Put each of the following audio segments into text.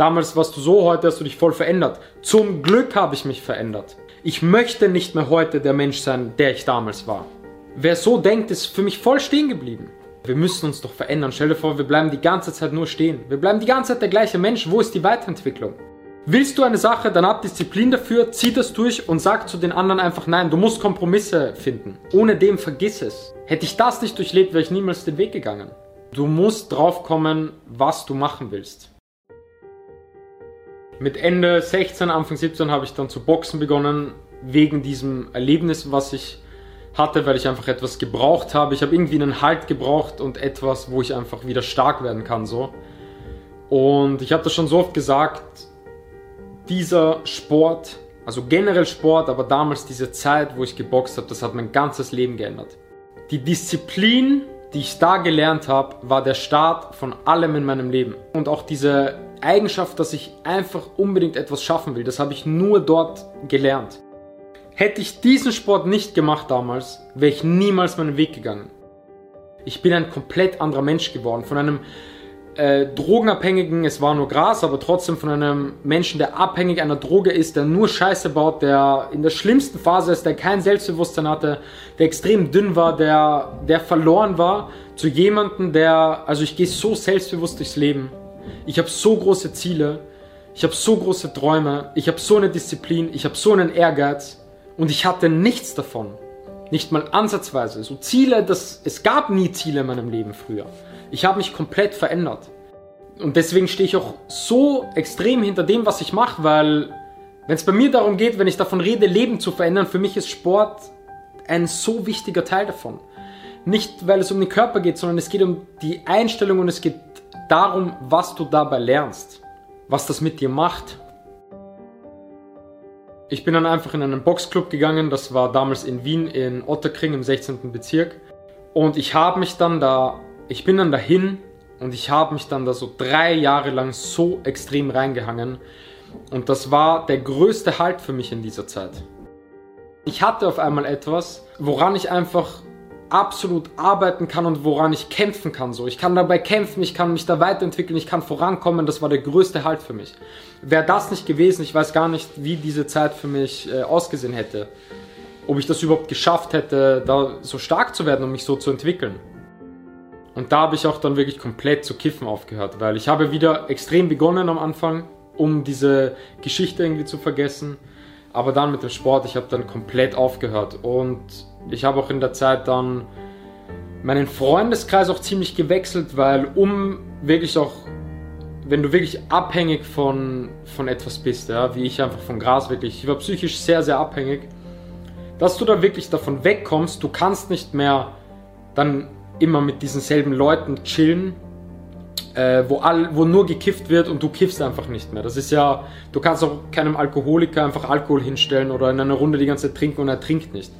Damals warst du so, heute hast du dich voll verändert. Zum Glück habe ich mich verändert. Ich möchte nicht mehr heute der Mensch sein, der ich damals war. Wer so denkt, ist für mich voll stehen geblieben. Wir müssen uns doch verändern. Stell dir vor, wir bleiben die ganze Zeit nur stehen. Wir bleiben die ganze Zeit der gleiche Mensch. Wo ist die Weiterentwicklung? Willst du eine Sache, dann hab Disziplin dafür, zieh das durch und sag zu den anderen einfach nein. Du musst Kompromisse finden. Ohne dem vergiss es. Hätte ich das nicht durchlebt, wäre ich niemals den Weg gegangen. Du musst draufkommen, was du machen willst. Mit Ende 16, Anfang 17 habe ich dann zu boxen begonnen, wegen diesem Erlebnis, was ich hatte, weil ich einfach etwas gebraucht habe. Ich habe irgendwie einen Halt gebraucht und etwas, wo ich einfach wieder stark werden kann, so. Und ich habe das schon so oft gesagt, dieser Sport, also generell Sport, aber damals diese Zeit, wo ich geboxt habe, das hat mein ganzes Leben geändert. Die Disziplin, die ich da gelernt habe, war der Start von allem in meinem Leben. Und auch diese Eigenschaft, dass ich einfach unbedingt etwas schaffen will, das habe ich nur dort gelernt. Hätte ich diesen Sport nicht gemacht damals, wäre ich niemals meinen Weg gegangen. Ich bin ein komplett anderer Mensch geworden. Von einem äh, Drogenabhängigen, es war nur Gras, aber trotzdem von einem Menschen, der abhängig einer Droge ist, der nur Scheiße baut, der in der schlimmsten Phase ist, der kein Selbstbewusstsein hatte, der extrem dünn war, der, der verloren war, zu jemandem, der, also ich gehe so selbstbewusst durchs Leben. Ich habe so große Ziele, ich habe so große Träume, ich habe so eine Disziplin, ich habe so einen Ehrgeiz und ich hatte nichts davon. Nicht mal ansatzweise. So Ziele, das, es gab nie Ziele in meinem Leben früher. Ich habe mich komplett verändert. Und deswegen stehe ich auch so extrem hinter dem, was ich mache, weil wenn es bei mir darum geht, wenn ich davon rede, Leben zu verändern, für mich ist Sport ein so wichtiger Teil davon. Nicht, weil es um den Körper geht, sondern es geht um die Einstellung und es geht darum, was du dabei lernst, was das mit dir macht. Ich bin dann einfach in einen Boxclub gegangen, das war damals in Wien in Otterkring im 16. Bezirk. Und ich habe mich dann da, ich bin dann dahin und ich habe mich dann da so drei Jahre lang so extrem reingehangen. Und das war der größte Halt für mich in dieser Zeit. Ich hatte auf einmal etwas, woran ich einfach absolut arbeiten kann und woran ich kämpfen kann. So, ich kann dabei kämpfen, ich kann mich da weiterentwickeln, ich kann vorankommen. Das war der größte Halt für mich. Wäre das nicht gewesen, ich weiß gar nicht, wie diese Zeit für mich äh, ausgesehen hätte. Ob ich das überhaupt geschafft hätte, da so stark zu werden und mich so zu entwickeln. Und da habe ich auch dann wirklich komplett zu kiffen aufgehört, weil ich habe wieder extrem begonnen am Anfang, um diese Geschichte irgendwie zu vergessen. Aber dann mit dem Sport, ich habe dann komplett aufgehört und ich habe auch in der Zeit dann meinen Freundeskreis auch ziemlich gewechselt, weil um wirklich auch, wenn du wirklich abhängig von, von etwas bist, ja, wie ich einfach von Gras wirklich, ich war psychisch sehr, sehr abhängig, dass du da wirklich davon wegkommst, du kannst nicht mehr dann immer mit diesen selben Leuten chillen, äh, wo, all, wo nur gekifft wird und du kiffst einfach nicht mehr. Das ist ja, du kannst auch keinem Alkoholiker einfach Alkohol hinstellen oder in einer Runde die ganze Zeit trinken und er trinkt nicht.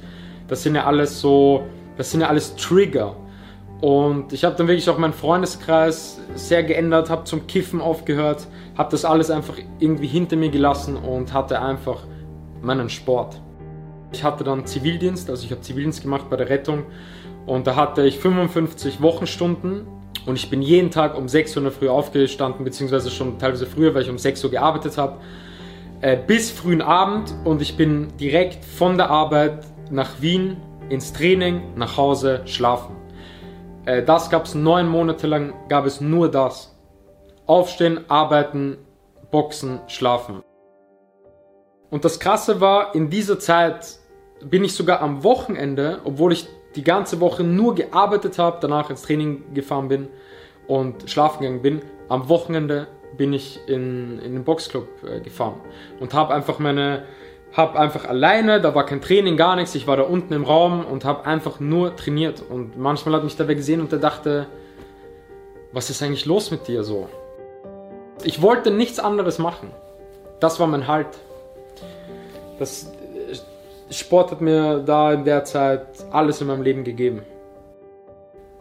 Das sind ja alles so, das sind ja alles Trigger. Und ich habe dann wirklich auch meinen Freundeskreis sehr geändert, habe zum Kiffen aufgehört, habe das alles einfach irgendwie hinter mir gelassen und hatte einfach meinen Sport. Ich hatte dann Zivildienst, also ich habe Zivildienst gemacht bei der Rettung und da hatte ich 55 Wochenstunden und ich bin jeden Tag um 6 Uhr in der Früh aufgestanden, beziehungsweise schon teilweise früher, weil ich um 6 Uhr gearbeitet habe, äh, bis frühen Abend und ich bin direkt von der Arbeit nach Wien, ins Training, nach Hause, schlafen. Äh, das gab es neun Monate lang, gab es nur das. Aufstehen, arbeiten, boxen, schlafen. Und das Krasse war, in dieser Zeit bin ich sogar am Wochenende, obwohl ich die ganze Woche nur gearbeitet habe, danach ins Training gefahren bin und schlafen gegangen bin, am Wochenende bin ich in, in den Boxclub äh, gefahren und habe einfach meine habe einfach alleine, da war kein Training, gar nichts, ich war da unten im Raum und habe einfach nur trainiert. Und manchmal hat mich da wer gesehen und der dachte, was ist eigentlich los mit dir so? Ich wollte nichts anderes machen. Das war mein Halt. Das äh, Sport hat mir da in der Zeit alles in meinem Leben gegeben.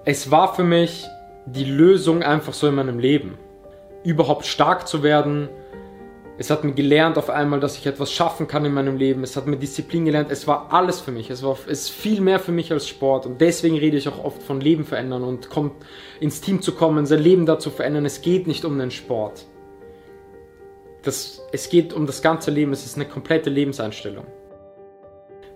Es war für mich die Lösung einfach so in meinem Leben. Überhaupt stark zu werden, es hat mir gelernt auf einmal, dass ich etwas schaffen kann in meinem Leben. Es hat mir Disziplin gelernt. Es war alles für mich. Es war es ist viel mehr für mich als Sport. Und deswegen rede ich auch oft von Leben verändern und kommt ins Team zu kommen, sein Leben da zu verändern. Es geht nicht um den Sport. Das, es geht um das ganze Leben, es ist eine komplette Lebenseinstellung.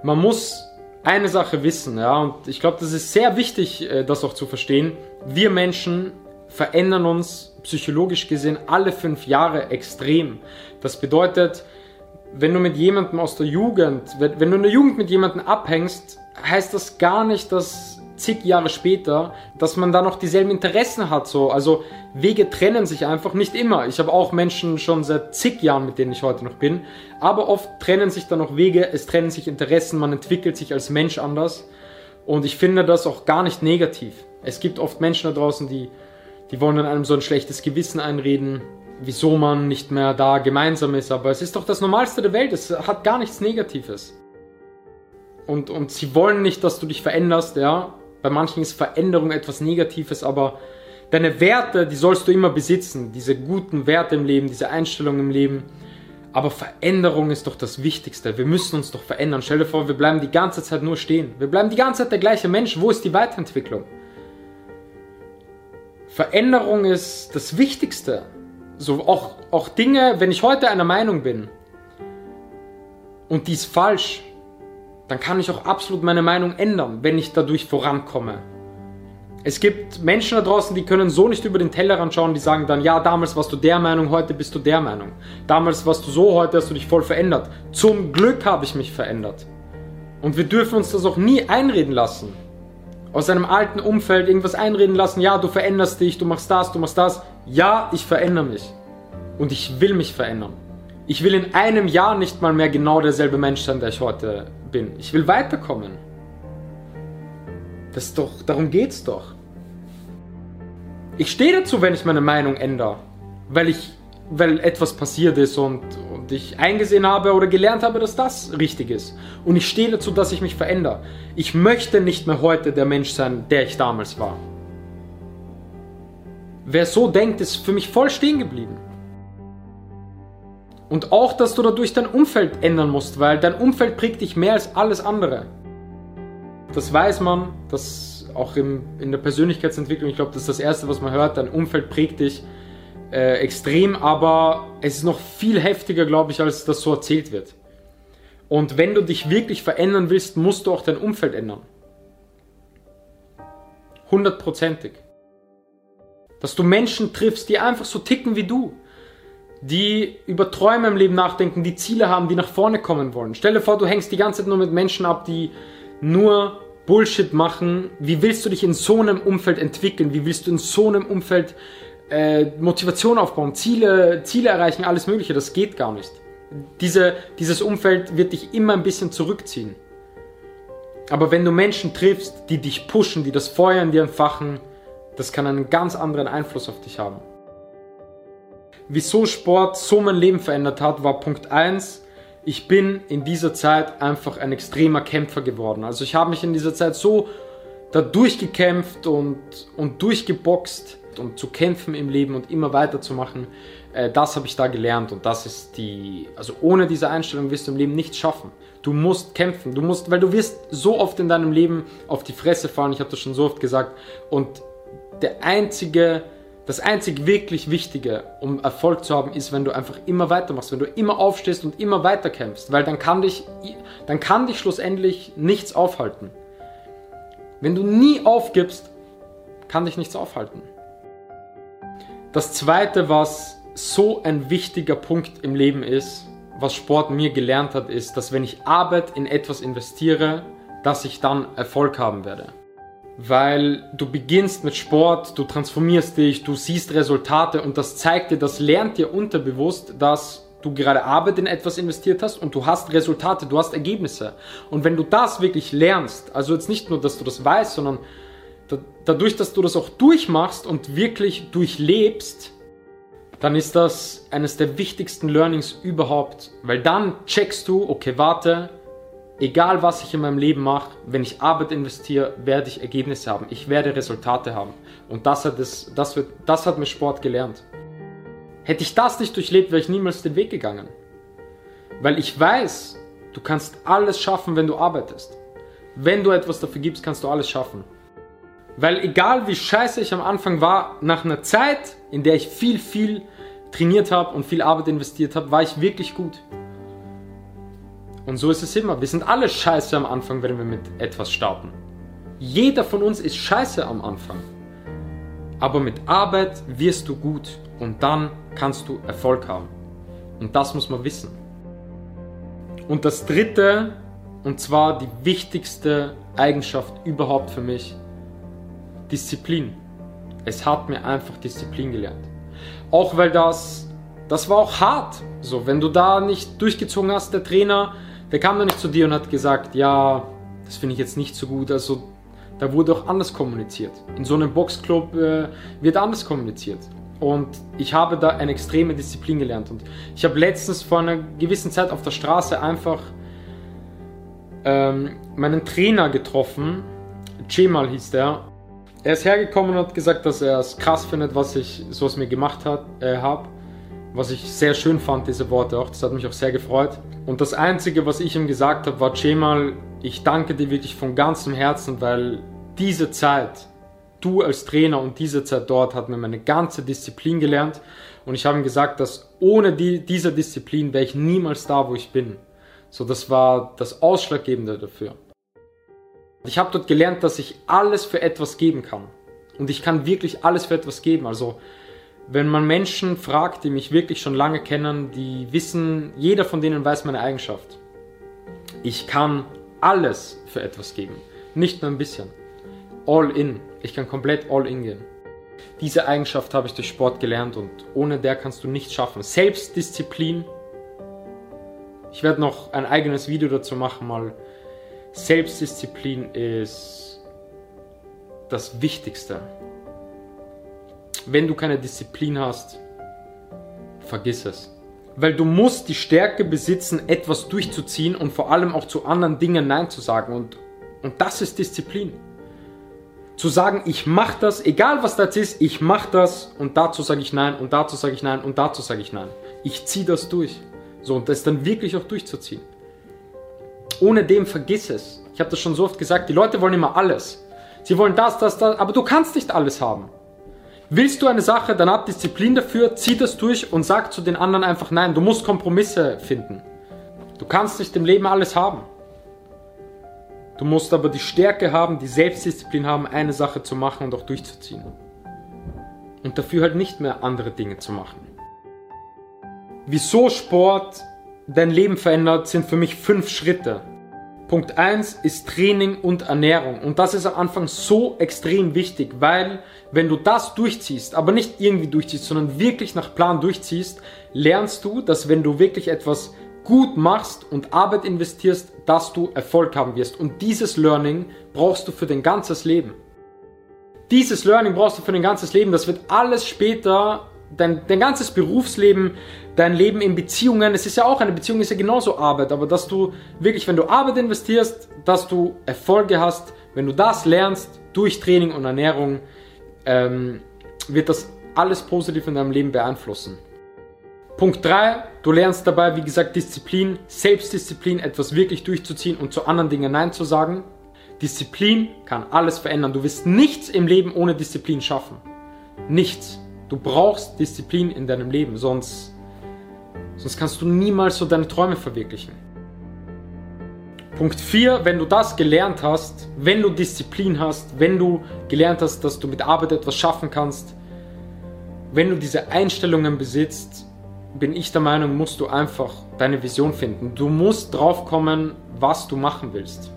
Man muss eine Sache wissen, ja, und ich glaube, das ist sehr wichtig, äh, das auch zu verstehen. Wir Menschen verändern uns psychologisch gesehen alle fünf Jahre extrem. Das bedeutet, wenn du mit jemandem aus der Jugend, wenn du in der Jugend mit jemandem abhängst, heißt das gar nicht, dass zig Jahre später, dass man da noch dieselben Interessen hat. So. Also Wege trennen sich einfach nicht immer. Ich habe auch Menschen schon seit zig Jahren, mit denen ich heute noch bin. Aber oft trennen sich dann noch Wege, es trennen sich Interessen, man entwickelt sich als Mensch anders. Und ich finde das auch gar nicht negativ. Es gibt oft Menschen da draußen, die, die wollen dann einem so ein schlechtes Gewissen einreden, wieso man nicht mehr da gemeinsam ist. Aber es ist doch das Normalste der Welt. Es hat gar nichts Negatives. Und, und sie wollen nicht, dass du dich veränderst, ja. Bei manchen ist Veränderung etwas Negatives, aber deine Werte, die sollst du immer besitzen. Diese guten Werte im Leben, diese Einstellung im Leben. Aber Veränderung ist doch das Wichtigste. Wir müssen uns doch verändern. Stell dir vor, wir bleiben die ganze Zeit nur stehen. Wir bleiben die ganze Zeit der gleiche Mensch. Wo ist die Weiterentwicklung? Veränderung ist das Wichtigste. So auch, auch Dinge, wenn ich heute einer Meinung bin und die ist falsch, dann kann ich auch absolut meine Meinung ändern, wenn ich dadurch vorankomme. Es gibt Menschen da draußen, die können so nicht über den Tellerrand schauen, die sagen dann, ja, damals warst du der Meinung, heute bist du der Meinung. Damals warst du so, heute hast du dich voll verändert. Zum Glück habe ich mich verändert. Und wir dürfen uns das auch nie einreden lassen. Aus einem alten Umfeld irgendwas einreden lassen, ja, du veränderst dich, du machst das, du machst das. Ja, ich verändere mich. Und ich will mich verändern. Ich will in einem Jahr nicht mal mehr genau derselbe Mensch sein, der ich heute bin. Ich will weiterkommen. Das ist doch, darum geht's doch. Ich stehe dazu, wenn ich meine Meinung ändere, weil ich, weil etwas passiert ist und, und ich eingesehen habe oder gelernt habe, dass das richtig ist. Und ich stehe dazu, dass ich mich verändere. Ich möchte nicht mehr heute der Mensch sein, der ich damals war. Wer so denkt, ist für mich voll stehen geblieben. Und auch, dass du dadurch dein Umfeld ändern musst, weil dein Umfeld prägt dich mehr als alles andere. Das weiß man, das auch im, in der Persönlichkeitsentwicklung, ich glaube, das ist das Erste, was man hört, dein Umfeld prägt dich äh, extrem, aber es ist noch viel heftiger, glaube ich, als das so erzählt wird. Und wenn du dich wirklich verändern willst, musst du auch dein Umfeld ändern. Hundertprozentig. Dass du Menschen triffst, die einfach so ticken wie du die über Träume im Leben nachdenken, die Ziele haben, die nach vorne kommen wollen. Stell dir vor, du hängst die ganze Zeit nur mit Menschen ab, die nur Bullshit machen. Wie willst du dich in so einem Umfeld entwickeln? Wie willst du in so einem Umfeld äh, Motivation aufbauen, Ziele, Ziele erreichen, alles Mögliche? Das geht gar nicht. Diese, dieses Umfeld wird dich immer ein bisschen zurückziehen. Aber wenn du Menschen triffst, die dich pushen, die das Feuer in dir entfachen, das kann einen ganz anderen Einfluss auf dich haben wieso Sport so mein Leben verändert hat, war Punkt 1. Ich bin in dieser Zeit einfach ein extremer Kämpfer geworden. Also ich habe mich in dieser Zeit so da durchgekämpft und, und durchgeboxt und zu kämpfen im Leben und immer weiterzumachen. Äh, das habe ich da gelernt und das ist die, also ohne diese Einstellung wirst du im Leben nichts schaffen. Du musst kämpfen, du musst, weil du wirst so oft in deinem Leben auf die Fresse fallen, ich habe das schon so oft gesagt und der einzige das einzig wirklich Wichtige, um Erfolg zu haben, ist, wenn du einfach immer weitermachst, wenn du immer aufstehst und immer weiter kämpfst, weil dann kann dich, dann kann dich schlussendlich nichts aufhalten. Wenn du nie aufgibst, kann dich nichts aufhalten. Das zweite, was so ein wichtiger Punkt im Leben ist, was Sport mir gelernt hat, ist, dass wenn ich Arbeit in etwas investiere, dass ich dann Erfolg haben werde weil du beginnst mit Sport, du transformierst dich, du siehst Resultate und das zeigt dir, das lernt dir unterbewusst, dass du gerade Arbeit in etwas investiert hast und du hast Resultate, du hast Ergebnisse. Und wenn du das wirklich lernst, also jetzt nicht nur, dass du das weißt, sondern dadurch, dass du das auch durchmachst und wirklich durchlebst, dann ist das eines der wichtigsten Learnings überhaupt, weil dann checkst du, okay, warte, egal was ich in meinem Leben mache, wenn ich Arbeit investiere, werde ich Ergebnisse haben. Ich werde Resultate haben. Und das hat, es, das, wird, das hat mir Sport gelernt. Hätte ich das nicht durchlebt, wäre ich niemals den Weg gegangen. Weil ich weiß, du kannst alles schaffen, wenn du arbeitest. Wenn du etwas dafür gibst, kannst du alles schaffen. Weil egal wie scheiße ich am Anfang war, nach einer Zeit, in der ich viel, viel trainiert habe und viel Arbeit investiert habe, war ich wirklich gut. Und so ist es immer. Wir sind alle scheiße am Anfang, wenn wir mit etwas starten. Jeder von uns ist scheiße am Anfang. Aber mit Arbeit wirst du gut und dann kannst du Erfolg haben. Und das muss man wissen. Und das dritte, und zwar die wichtigste Eigenschaft überhaupt für mich, Disziplin. Es hat mir einfach Disziplin gelernt. Auch weil das, das war auch hart. So, wenn du da nicht durchgezogen hast, der Trainer, der kam dann nicht zu dir und hat gesagt, ja, das finde ich jetzt nicht so gut. Also da wurde auch anders kommuniziert. In so einem Boxclub äh, wird anders kommuniziert. Und ich habe da eine extreme Disziplin gelernt. Und ich habe letztens vor einer gewissen Zeit auf der Straße einfach ähm, meinen Trainer getroffen. Cemal hieß der. Er ist hergekommen und hat gesagt, dass er es krass findet, was ich so aus mir gemacht äh, habe. Was ich sehr schön fand, diese Worte auch. Das hat mich auch sehr gefreut. Und das Einzige, was ich ihm gesagt habe, war, Cemal, ich danke dir wirklich von ganzem Herzen, weil diese Zeit, du als Trainer und diese Zeit dort hat mir meine ganze Disziplin gelernt. Und ich habe ihm gesagt, dass ohne die, diese Disziplin wäre ich niemals da, wo ich bin. So, das war das Ausschlaggebende dafür. Ich habe dort gelernt, dass ich alles für etwas geben kann. Und ich kann wirklich alles für etwas geben. Also, wenn man Menschen fragt, die mich wirklich schon lange kennen, die wissen, jeder von denen weiß meine Eigenschaft. Ich kann alles für etwas geben, nicht nur ein bisschen. All in. Ich kann komplett all in gehen. Diese Eigenschaft habe ich durch Sport gelernt und ohne der kannst du nichts schaffen. Selbstdisziplin. Ich werde noch ein eigenes Video dazu machen, mal. Selbstdisziplin ist das Wichtigste. Wenn du keine Disziplin hast, vergiss es. Weil du musst die Stärke besitzen, etwas durchzuziehen und vor allem auch zu anderen Dingen Nein zu sagen. Und, und das ist Disziplin. Zu sagen, ich mache das, egal was das ist, ich mache das und dazu sage ich Nein und dazu sage ich Nein und dazu sage ich Nein. Ich ziehe das durch. So, und das dann wirklich auch durchzuziehen. Ohne dem vergiss es. Ich habe das schon so oft gesagt, die Leute wollen immer alles. Sie wollen das, das, das, aber du kannst nicht alles haben. Willst du eine Sache, dann hab Disziplin dafür, zieh das durch und sag zu den anderen einfach nein. Du musst Kompromisse finden. Du kannst nicht im Leben alles haben. Du musst aber die Stärke haben, die Selbstdisziplin haben, eine Sache zu machen und auch durchzuziehen. Und dafür halt nicht mehr andere Dinge zu machen. Wieso Sport dein Leben verändert, sind für mich fünf Schritte. Punkt 1 ist Training und Ernährung. Und das ist am Anfang so extrem wichtig, weil wenn du das durchziehst, aber nicht irgendwie durchziehst, sondern wirklich nach Plan durchziehst, lernst du, dass wenn du wirklich etwas gut machst und Arbeit investierst, dass du Erfolg haben wirst. Und dieses Learning brauchst du für dein ganzes Leben. Dieses Learning brauchst du für dein ganzes Leben. Das wird alles später, dein, dein ganzes Berufsleben, dein Leben in Beziehungen. Es ist ja auch eine Beziehung, ist ja genauso Arbeit. Aber dass du wirklich, wenn du Arbeit investierst, dass du Erfolge hast, wenn du das lernst durch Training und Ernährung, ähm, wird das alles positiv in deinem Leben beeinflussen. Punkt 3, du lernst dabei, wie gesagt, Disziplin, Selbstdisziplin, etwas wirklich durchzuziehen und zu anderen Dingen Nein zu sagen. Disziplin kann alles verändern. Du wirst nichts im Leben ohne Disziplin schaffen. Nichts. Du brauchst Disziplin in deinem Leben, sonst, sonst kannst du niemals so deine Träume verwirklichen. Punkt 4, wenn du das gelernt hast, wenn du Disziplin hast, wenn du gelernt hast, dass du mit Arbeit etwas schaffen kannst, wenn du diese Einstellungen besitzt, bin ich der Meinung, musst du einfach deine Vision finden. Du musst drauf kommen, was du machen willst.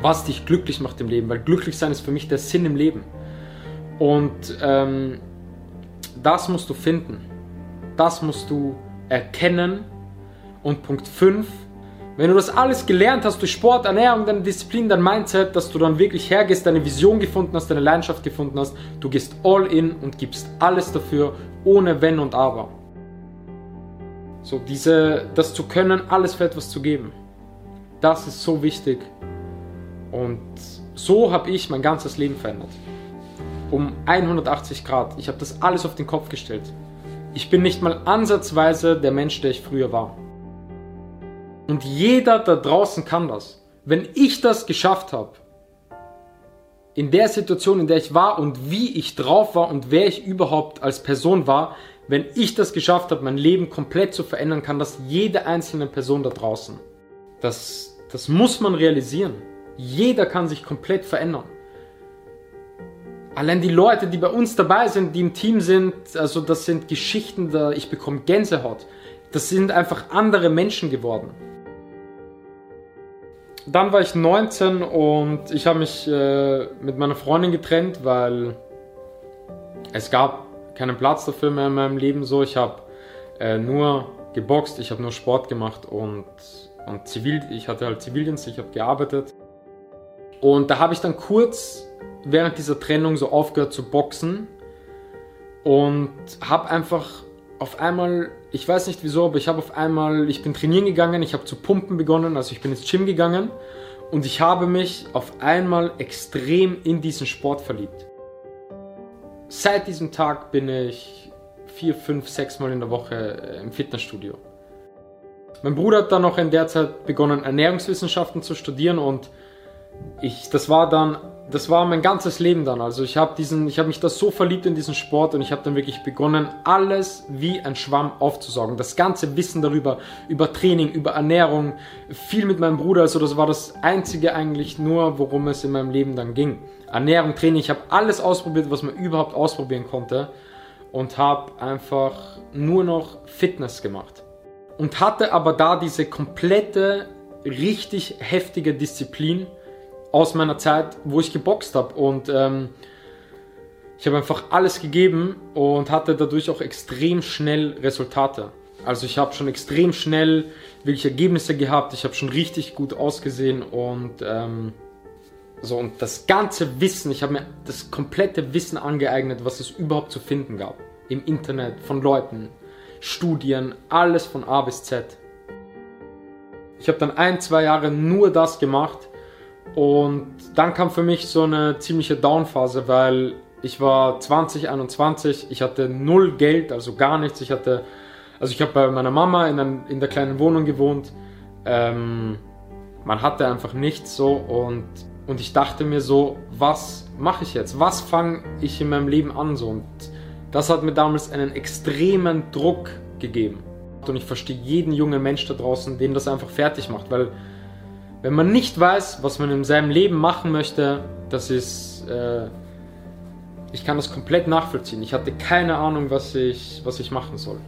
Was dich glücklich macht im Leben, weil glücklich sein ist für mich der Sinn im Leben. Und ähm, das musst du finden. Das musst du erkennen. Und Punkt 5, wenn du das alles gelernt hast durch Sport, Ernährung, deine Disziplin, dein Mindset, dass du dann wirklich hergehst, deine Vision gefunden hast, deine Leidenschaft gefunden hast, du gehst all in und gibst alles dafür, ohne Wenn und Aber. So, diese, das zu können, alles für etwas zu geben. Das ist so wichtig. Und so habe ich mein ganzes Leben verändert. Um 180 Grad. Ich habe das alles auf den Kopf gestellt. Ich bin nicht mal ansatzweise der Mensch, der ich früher war. Und jeder da draußen kann das. Wenn ich das geschafft habe, in der Situation, in der ich war und wie ich drauf war und wer ich überhaupt als Person war, wenn ich das geschafft habe, mein Leben komplett zu verändern, kann das jede einzelne Person da draußen. Das, das muss man realisieren. Jeder kann sich komplett verändern. Allein die Leute, die bei uns dabei sind, die im Team sind, also das sind Geschichten, da ich bekomme Gänsehaut. Das sind einfach andere Menschen geworden. Dann war ich 19 und ich habe mich äh, mit meiner Freundin getrennt, weil es gab keinen Platz dafür mehr in meinem Leben. So, ich habe äh, nur geboxt, ich habe nur Sport gemacht und, und Zivil, ich hatte halt Zivildienst, ich habe gearbeitet. Und da habe ich dann kurz während dieser Trennung so aufgehört zu boxen und habe einfach auf einmal, ich weiß nicht wieso, aber ich habe auf einmal, ich bin trainieren gegangen, ich habe zu pumpen begonnen, also ich bin ins Gym gegangen und ich habe mich auf einmal extrem in diesen Sport verliebt. Seit diesem Tag bin ich vier, fünf, sechs Mal in der Woche äh, im Fitnessstudio. Mein Bruder hat dann noch in der Zeit begonnen, Ernährungswissenschaften zu studieren und ich, das war dann das war mein ganzes Leben dann. Also ich habe diesen, mich da so verliebt in diesen Sport und ich habe dann wirklich begonnen, alles wie ein Schwamm aufzusaugen. Das ganze Wissen darüber, über Training, über Ernährung, viel mit meinem Bruder. Also das war das einzige eigentlich nur, worum es in meinem Leben dann ging. Ernährung, Training. Ich habe alles ausprobiert, was man überhaupt ausprobieren konnte und habe einfach nur noch Fitness gemacht und hatte aber da diese komplette, richtig heftige Disziplin aus meiner Zeit, wo ich geboxt habe. Und ähm, ich habe einfach alles gegeben und hatte dadurch auch extrem schnell Resultate. Also ich habe schon extrem schnell wirklich Ergebnisse gehabt. Ich habe schon richtig gut ausgesehen und ähm, so und das ganze Wissen, ich habe mir das komplette Wissen angeeignet, was es überhaupt zu finden gab im Internet von Leuten, Studien, alles von A bis Z. Ich habe dann ein, zwei Jahre nur das gemacht und dann kam für mich so eine ziemliche Downphase, weil ich war 2021, ich hatte null Geld, also gar nichts. Ich hatte, also ich habe bei meiner Mama in, ein, in der kleinen Wohnung gewohnt. Ähm, man hatte einfach nichts so und, und ich dachte mir so, was mache ich jetzt? Was fange ich in meinem Leben an so? Und das hat mir damals einen extremen Druck gegeben. Und ich verstehe jeden jungen Mensch da draußen, den das einfach fertig macht, weil wenn man nicht weiß, was man in seinem Leben machen möchte, das ist, äh, ich kann das komplett nachvollziehen. Ich hatte keine Ahnung, was ich, was ich machen soll.